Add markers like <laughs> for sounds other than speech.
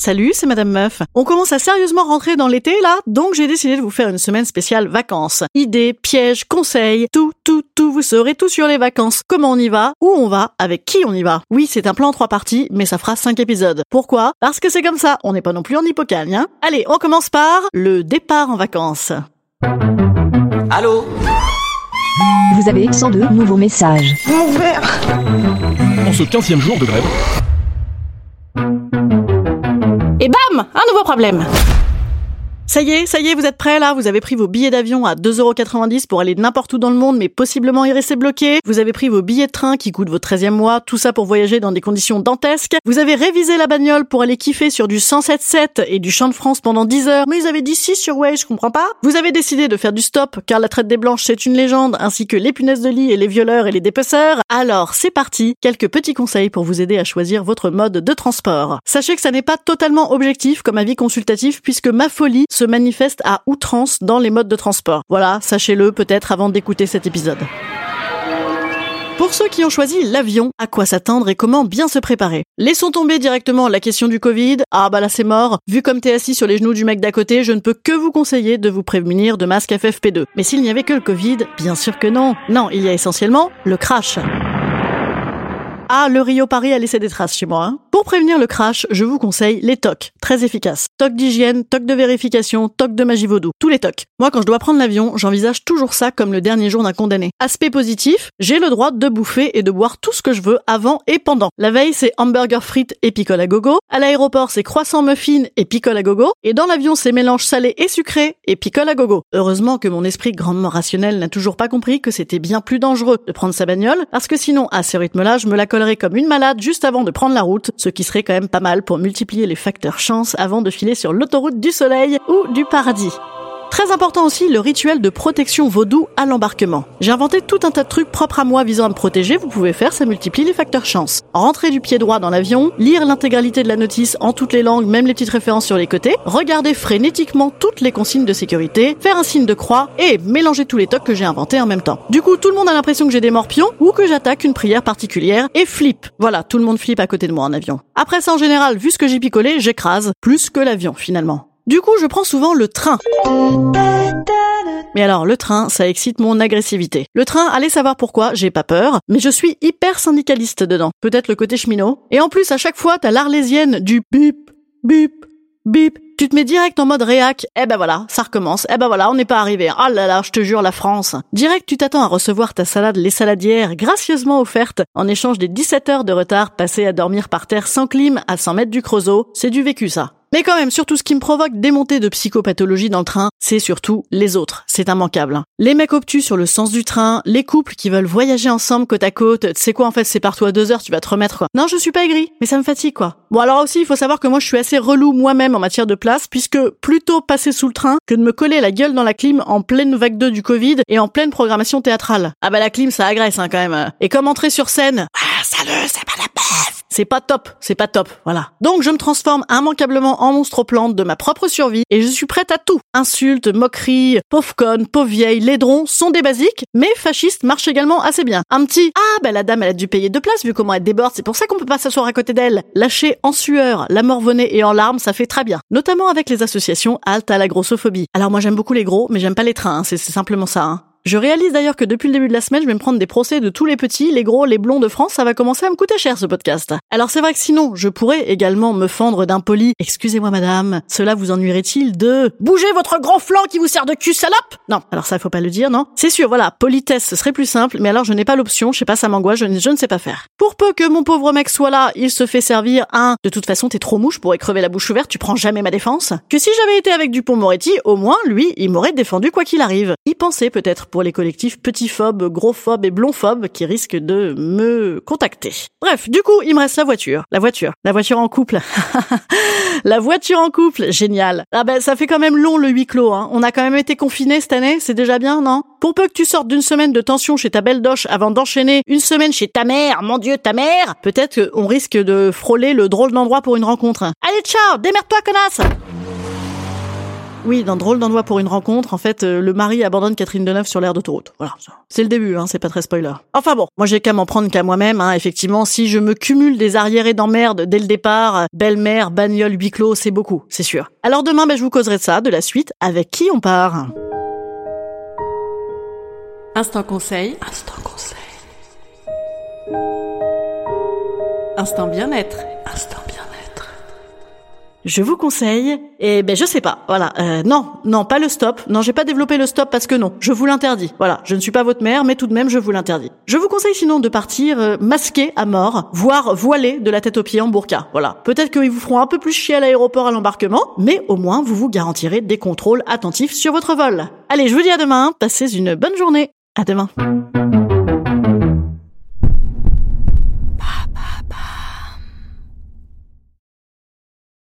Salut, c'est Madame Meuf. On commence à sérieusement rentrer dans l'été là, donc j'ai décidé de vous faire une semaine spéciale vacances. Idées, pièges, conseils, tout, tout, tout, vous saurez tout sur les vacances. Comment on y va, où on va, avec qui on y va. Oui, c'est un plan en trois parties, mais ça fera cinq épisodes. Pourquoi? Parce que c'est comme ça, on n'est pas non plus en hippocagne, hein. Allez, on commence par le départ en vacances. Allô? Vous avez 102 nouveaux messages. En ce 15e jour de grève, Un nouveau problème ça y est, ça y est, vous êtes prêts là? Vous avez pris vos billets d'avion à 2,90€ pour aller n'importe où dans le monde, mais possiblement y rester bloqué. Vous avez pris vos billets de train qui coûtent votre 13e mois, tout ça pour voyager dans des conditions dantesques. Vous avez révisé la bagnole pour aller kiffer sur du 107.7 et du Champ de France pendant 10 heures, mais ils avaient dit 6 sur Waze, je comprends pas. Vous avez décidé de faire du stop, car la traite des blanches c'est une légende, ainsi que les punaises de lit et les violeurs et les dépeceurs. Alors, c'est parti, quelques petits conseils pour vous aider à choisir votre mode de transport. Sachez que ça n'est pas totalement objectif comme avis consultatif, puisque ma folie se manifeste à outrance dans les modes de transport. Voilà, sachez-le peut-être avant d'écouter cet épisode. Pour ceux qui ont choisi l'avion, à quoi s'attendre et comment bien se préparer? Laissons tomber directement la question du Covid. Ah bah là c'est mort. Vu comme t'es assis sur les genoux du mec d'à côté, je ne peux que vous conseiller de vous prémunir de masque FFP2. Mais s'il n'y avait que le Covid, bien sûr que non. Non, il y a essentiellement le crash. Ah, le Rio Paris a laissé des traces chez moi. Hein. Pour prévenir le crash, je vous conseille les TOC, très efficaces. TOC d'hygiène, TOC de vérification, TOC de magie vaudou, tous les TOC. Moi, quand je dois prendre l'avion, j'envisage toujours ça comme le dernier jour d'un condamné. Aspect positif, j'ai le droit de bouffer et de boire tout ce que je veux avant et pendant. La veille, c'est hamburger frites et picole à gogo. À l'aéroport, c'est croissant muffin et picole à gogo. Et dans l'avion, c'est mélange salé et sucré et picole à gogo. Heureusement que mon esprit grandement rationnel n'a toujours pas compris que c'était bien plus dangereux de prendre sa bagnole, parce que sinon, à ce rythme-là, je me la comme une malade juste avant de prendre la route, ce qui serait quand même pas mal pour multiplier les facteurs chance avant de filer sur l'autoroute du soleil ou du paradis. Très important aussi le rituel de protection vaudou à l'embarquement. J'ai inventé tout un tas de trucs propres à moi visant à me protéger, vous pouvez faire, ça multiplie les facteurs chance. Rentrer du pied droit dans l'avion, lire l'intégralité de la notice en toutes les langues, même les petites références sur les côtés, regarder frénétiquement toutes les consignes de sécurité, faire un signe de croix et mélanger tous les tocs que j'ai inventés en même temps. Du coup, tout le monde a l'impression que j'ai des morpions ou que j'attaque une prière particulière et flippe. Voilà, tout le monde flippe à côté de moi en avion. Après ça, en général, vu ce que j'ai picolé, j'écrase, plus que l'avion finalement. Du coup, je prends souvent le train. Mais alors, le train, ça excite mon agressivité. Le train, allez savoir pourquoi, j'ai pas peur, mais je suis hyper syndicaliste dedans. Peut-être le côté cheminot. Et en plus, à chaque fois, t'as l'arlésienne du bip, bip, bip. Tu te mets direct en mode réac. Eh ben voilà, ça recommence. Eh ben voilà, on n'est pas arrivé. Ah là là, je te jure, la France. Direct, tu t'attends à recevoir ta salade Les Saladières, gracieusement offerte, en échange des 17 heures de retard passées à dormir par terre sans clim à 100 mètres du creusot. C'est du vécu, ça. Mais quand même, surtout ce qui me provoque des montées de psychopathologie dans le train, c'est surtout les autres. C'est immanquable. hein. Les mecs obtus sur le sens du train, les couples qui veulent voyager ensemble côte à côte. Tu sais quoi, en fait, c'est partout à deux heures, tu vas te remettre quoi. Non, je suis pas aigri, mais ça me fatigue quoi. Bon, alors aussi, il faut savoir que moi, je suis assez relou moi-même en matière de place, puisque plutôt passer sous le train que de me coller la gueule dans la clim en pleine vague 2 du Covid et en pleine programmation théâtrale. Ah bah la clim, ça agresse hein, quand même. Et comme entrer sur scène, ah, salut, c'est pas la peste c'est pas top, c'est pas top, voilà. Donc je me transforme immanquablement en monstre plante de ma propre survie et je suis prête à tout. Insultes, pauvre conne, pauvre vieille, laidron sont des basiques, mais fasciste marche également assez bien. Un petit ah bah la dame elle a dû payer deux places vu comment elle déborde, c'est pour ça qu'on peut pas s'asseoir à côté d'elle. Lâcher en sueur, la morvonnée et en larmes, ça fait très bien. Notamment avec les associations halte à la grossophobie. Alors moi j'aime beaucoup les gros, mais j'aime pas les trains, hein, c'est c'est simplement ça. Hein. Je réalise d'ailleurs que depuis le début de la semaine, je vais me prendre des procès de tous les petits, les gros, les blonds de France, ça va commencer à me coûter cher ce podcast. Alors c'est vrai que sinon, je pourrais également me fendre d'un poli « Excusez-moi madame, cela vous ennuierait-il de... Bougez votre grand flanc qui vous sert de cul salope !» Non, alors ça faut pas le dire, non? C'est sûr, voilà, politesse, ce serait plus simple, mais alors je n'ai pas l'option, je sais pas, ça m'angoisse, je, ne- sais pas faire. Pour peu que mon pauvre mec soit là, il se fait servir un « De toute façon, t'es trop mouche, je pourrais crever la bouche ouverte, tu prends jamais ma défense » que si j'avais été avec Dupont-Moretti, au moins, lui, il m'aurait défendu quoi qu'il arrive. Y penser peut-être pour les collectifs petits-phobes, gros-phobes et blond-phobes qui risquent de me contacter. Bref, du coup, il me reste la voiture. La voiture. La voiture en couple. <laughs> la voiture en couple. Génial. Ah ben, ça fait quand même long le huis clos, hein. On a quand même été confinés cette année, c'est déjà bien, non? Pour peu que tu sortes d'une semaine de tension chez ta belle doche avant d'enchaîner une semaine chez ta mère, mon dieu, ta mère, peut-être qu'on risque de frôler le drôle d'endroit pour une rencontre. Allez, ciao, démerde-toi, connasse! Oui, dans Drôle d'endroit pour une rencontre, en fait, euh, le mari abandonne Catherine Deneuve sur l'aire d'autoroute. Voilà, c'est le début, hein, c'est pas très spoiler. Enfin bon, moi j'ai qu'à m'en prendre qu'à moi-même. Hein, effectivement, si je me cumule des arriérés d'emmerde dès le départ, belle-mère, bagnole, huis clos, c'est beaucoup, c'est sûr. Alors demain, ben, je vous causerai de ça, de la suite. Avec qui on part Instant conseil. Instant conseil. Instant bien-être. Instant bien-être. Je vous conseille, et ben je sais pas, voilà, euh, non, non, pas le stop, non, j'ai pas développé le stop parce que non, je vous l'interdis, voilà, je ne suis pas votre mère, mais tout de même je vous l'interdis. Je vous conseille sinon de partir euh, masqué à mort, voire voilé de la tête aux pieds en burqa, voilà. Peut-être qu'ils vous feront un peu plus chier à l'aéroport à l'embarquement, mais au moins vous vous garantirez des contrôles attentifs sur votre vol. Allez, je vous dis à demain, passez une bonne journée. À demain.